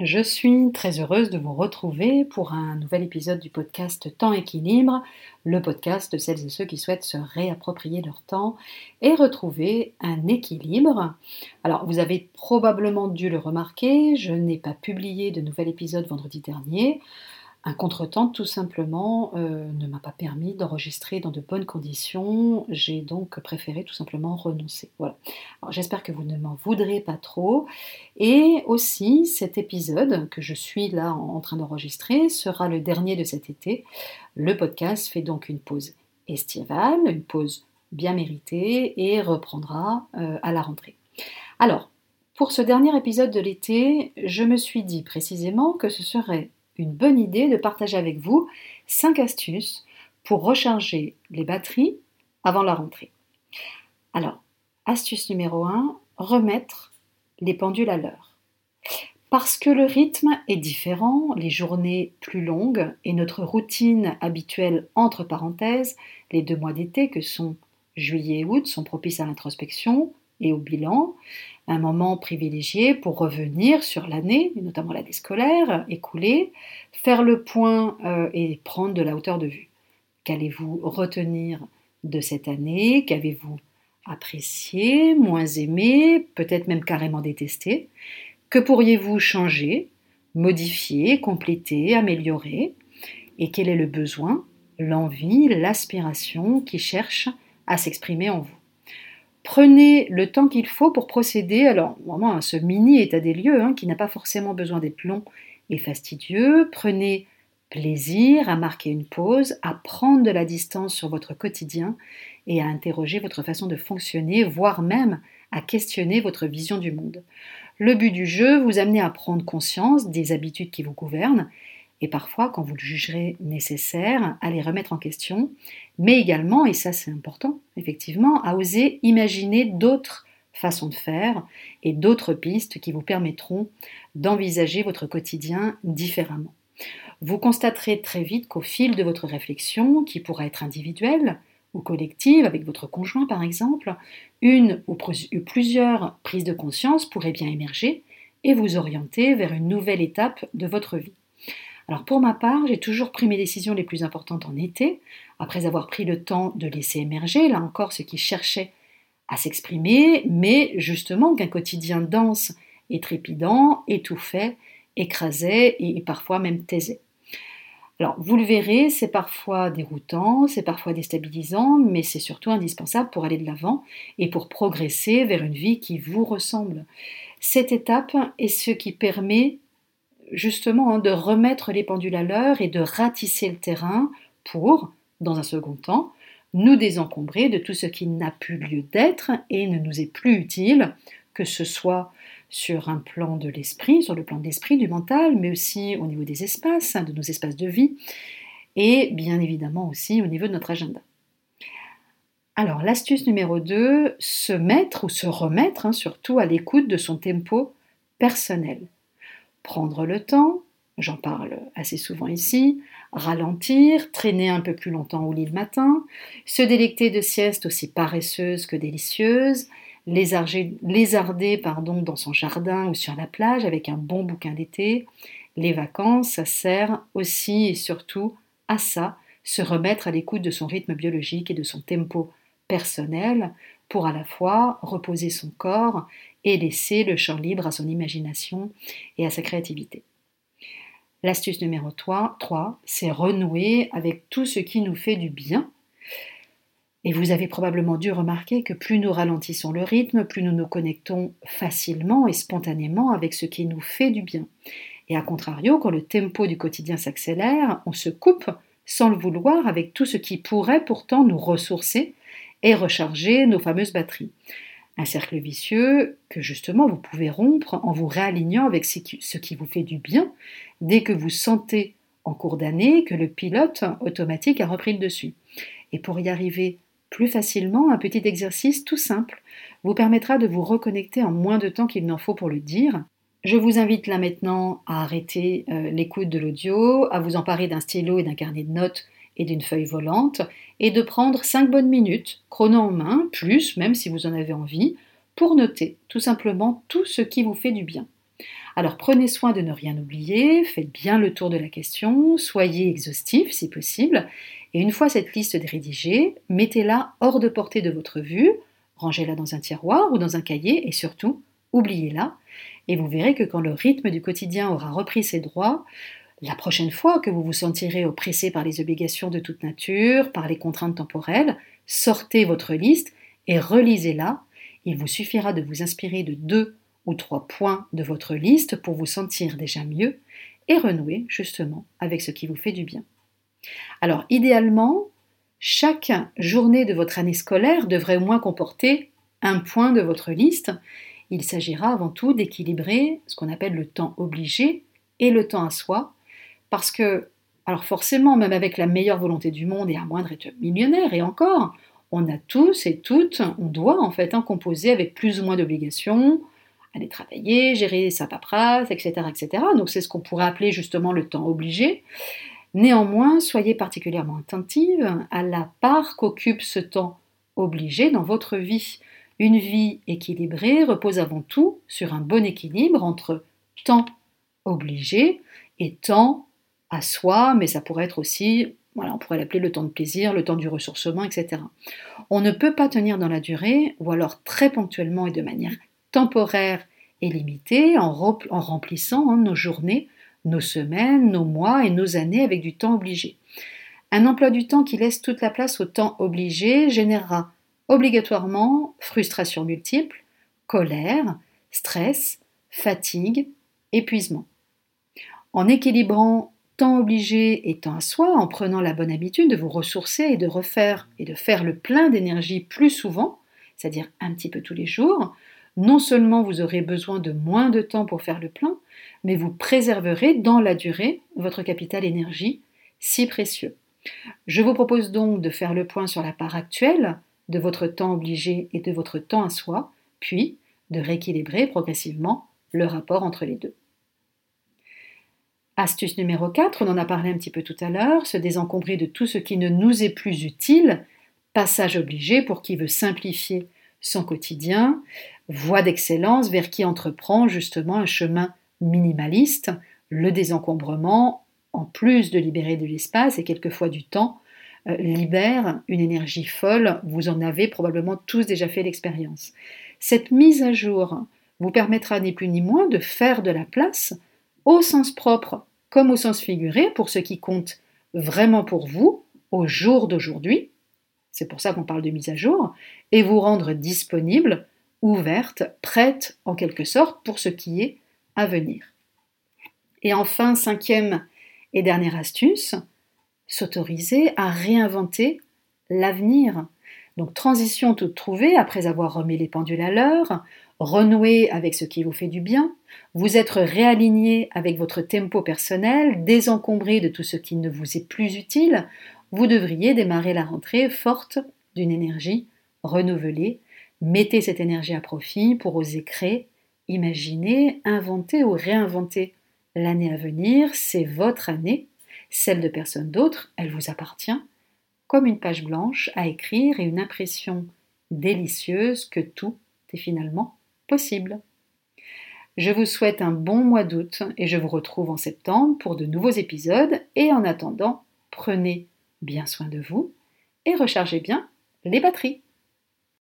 Je suis très heureuse de vous retrouver pour un nouvel épisode du podcast Temps équilibre, le podcast de celles et ceux qui souhaitent se réapproprier leur temps et retrouver un équilibre. Alors, vous avez probablement dû le remarquer, je n'ai pas publié de nouvel épisode vendredi dernier. Un contretemps, tout simplement, euh, ne m'a pas permis d'enregistrer dans de bonnes conditions. J'ai donc préféré tout simplement renoncer. Voilà. j'espère que vous ne m'en voudrez pas trop. Et aussi, cet épisode que je suis là en train d'enregistrer sera le dernier de cet été. Le podcast fait donc une pause estivale, une pause bien méritée et reprendra euh, à la rentrée. Alors, pour ce dernier épisode de l'été, je me suis dit précisément que ce serait une bonne idée de partager avec vous 5 astuces pour recharger les batteries avant la rentrée. Alors, astuce numéro 1, remettre les pendules à l'heure. Parce que le rythme est différent, les journées plus longues et notre routine habituelle entre parenthèses, les deux mois d'été que sont juillet et août sont propices à l'introspection et au bilan, un moment privilégié pour revenir sur l'année, notamment l'année scolaire écoulée, faire le point euh, et prendre de la hauteur de vue. Qu'allez-vous retenir de cette année? Qu'avez-vous apprécié, moins aimé, peut-être même carrément détesté? Que pourriez-vous changer, modifier, compléter, améliorer? Et quel est le besoin, l'envie, l'aspiration qui cherche à s'exprimer en vous? Prenez le temps qu'il faut pour procéder alors vraiment à ce mini état des lieux hein, qui n'a pas forcément besoin d'être long et fastidieux. Prenez plaisir à marquer une pause, à prendre de la distance sur votre quotidien et à interroger votre façon de fonctionner, voire même à questionner votre vision du monde. Le but du jeu, vous amener à prendre conscience des habitudes qui vous gouvernent et parfois, quand vous le jugerez nécessaire, à les remettre en question, mais également, et ça c'est important, effectivement, à oser imaginer d'autres façons de faire et d'autres pistes qui vous permettront d'envisager votre quotidien différemment. Vous constaterez très vite qu'au fil de votre réflexion, qui pourra être individuelle ou collective, avec votre conjoint par exemple, une ou plusieurs prises de conscience pourraient bien émerger et vous orienter vers une nouvelle étape de votre vie. Alors pour ma part, j'ai toujours pris mes décisions les plus importantes en été, après avoir pris le temps de laisser émerger, là encore, ce qui cherchait à s'exprimer, mais justement qu'un quotidien dense et trépidant étouffait, écrasait et parfois même taisait. Alors, vous le verrez, c'est parfois déroutant, c'est parfois déstabilisant, mais c'est surtout indispensable pour aller de l'avant et pour progresser vers une vie qui vous ressemble. Cette étape est ce qui permet justement hein, de remettre les pendules à l'heure et de ratisser le terrain pour, dans un second temps, nous désencombrer de tout ce qui n'a plus lieu d'être et ne nous est plus utile, que ce soit sur un plan de l'esprit, sur le plan de l'esprit, du mental, mais aussi au niveau des espaces, de nos espaces de vie, et bien évidemment aussi au niveau de notre agenda. Alors l'astuce numéro 2, se mettre ou se remettre hein, surtout à l'écoute de son tempo personnel prendre le temps, j'en parle assez souvent ici, ralentir, traîner un peu plus longtemps au lit le matin, se délecter de siestes aussi paresseuses que délicieuses, lézarder, pardon, dans son jardin ou sur la plage avec un bon bouquin d'été. Les vacances, ça sert aussi et surtout à ça, se remettre à l'écoute de son rythme biologique et de son tempo personnel pour à la fois reposer son corps et laisser le champ libre à son imagination et à sa créativité. L'astuce numéro 3, 3 c'est renouer avec tout ce qui nous fait du bien. Et vous avez probablement dû remarquer que plus nous ralentissons le rythme, plus nous nous connectons facilement et spontanément avec ce qui nous fait du bien. Et à contrario, quand le tempo du quotidien s'accélère, on se coupe sans le vouloir avec tout ce qui pourrait pourtant nous ressourcer et recharger nos fameuses batteries. Un cercle vicieux que justement vous pouvez rompre en vous réalignant avec ce qui, vous fait du bien dès que vous sentez en cours d'année que le pilote automatique a repris le dessus. Et pour y arriver plus facilement, un petit exercice tout simple vous permettra de vous reconnecter en moins de temps qu'il n'en faut pour le dire. Je vous invite là maintenant à arrêter euh, l'écoute de l'audio, à vous emparer d'un stylo et d'un carnet de notes et d'une feuille volante, et de prendre 5 bonnes minutes, chrono en main, plus même si vous en avez envie, pour noter tout simplement tout ce qui vous fait du bien. Alors prenez soin de ne rien oublier, faites bien le tour de la question, soyez exhaustif si possible, et une fois cette liste rédigée, mettez-la hors de portée de votre vue, rangez-la dans un tiroir ou dans un cahier, et surtout, oubliez-la, et vous verrez que quand le rythme du quotidien aura repris ses droits, la prochaine fois que vous vous sentirez oppressé par les obligations de toute nature, par les contraintes temporelles, sortez votre liste et relisez-la. Il vous suffira de vous inspirer de deux ou trois points de votre liste pour vous sentir déjà mieux et renouer justement avec ce qui vous fait du bien. Alors idéalement, chaque journée de votre année scolaire devrait au moins comporter un point de votre liste. Il s'agira avant tout d'équilibrer ce qu'on appelle le temps obligé et le temps à soi parce que, alors forcément, même avec la meilleure volonté du monde et à moindre être millionnaire, et encore, on a tous et toutes, on doit en fait en composer avec plus ou moins d'obligations, aller travailler, gérer sa paperasse, etc. etc. Donc c'est ce qu'on pourrait appeler justement le temps obligé. Néanmoins, soyez particulièrement attentive à la part qu'occupe ce temps obligé dans votre vie. Une vie équilibrée repose avant tout sur un bon équilibre entre temps obligé et temps à soi, mais ça pourrait être aussi, on pourrait l'appeler le temps de plaisir, le temps du ressourcement, etc. On ne peut pas tenir dans la durée, ou alors très ponctuellement et de manière temporaire et limitée, en, remplissant hein, nos journées, nos semaines, nos mois et nos années avec du temps obligé. Un emploi du temps qui laisse toute la place au temps obligé générera obligatoirement frustration multiple, colère, stress, fatigue, épuisement. En équilibrant temps obligé et temps à soi, en prenant la bonne habitude de vous ressourcer et de refaire et de faire le plein d'énergie plus souvent, c'est-à-dire un petit peu tous les jours, non seulement vous aurez besoin de moins de temps pour faire le plein, mais vous préserverez dans la durée votre capital énergie si précieux. Je vous propose donc de faire le point sur la part actuelle de votre temps obligé et de votre temps à soi, puis de rééquilibrer progressivement le rapport entre les deux. Astuce numéro 4, on en a parlé un petit peu tout à l'heure, se désencombrer de tout ce qui ne nous est plus utile, passage obligé pour qui veut simplifier son quotidien, voie d'excellence vers qui entreprend justement un chemin minimaliste, le désencombrement, en plus de libérer de l'espace et quelquefois du temps, euh, libère une énergie folle, vous en avez probablement tous déjà fait l'expérience. Cette mise à jour vous permettra ni plus ni moins de faire de la place au sens propre comme au sens figuré pour ce qui compte vraiment pour vous au jour d'aujourd'hui, c'est pour ça qu'on parle de mise à jour, et vous rendre disponible, ouverte, prête en quelque sorte pour ce qui est à venir. Et enfin, cinquième et dernière astuce, s'autoriser à réinventer l'avenir. Donc transition toute trouvée après avoir remis les pendules à l'heure, renouer avec ce qui vous fait du bien, vous être réaligné avec votre tempo personnel, désencombré de tout ce qui ne vous est plus utile, vous devriez démarrer la rentrée forte d'une énergie renouvelée. Mettez cette énergie à profit pour oser créer, imaginer, inventer ou réinventer. L'année à venir, c'est votre année, celle de personne d'autre, elle vous appartient, comme une page blanche à écrire et une impression délicieuse que tout est finalement possible. Je vous souhaite un bon mois d'août et je vous retrouve en septembre pour de nouveaux épisodes et en attendant, prenez bien soin de vous et rechargez bien les batteries.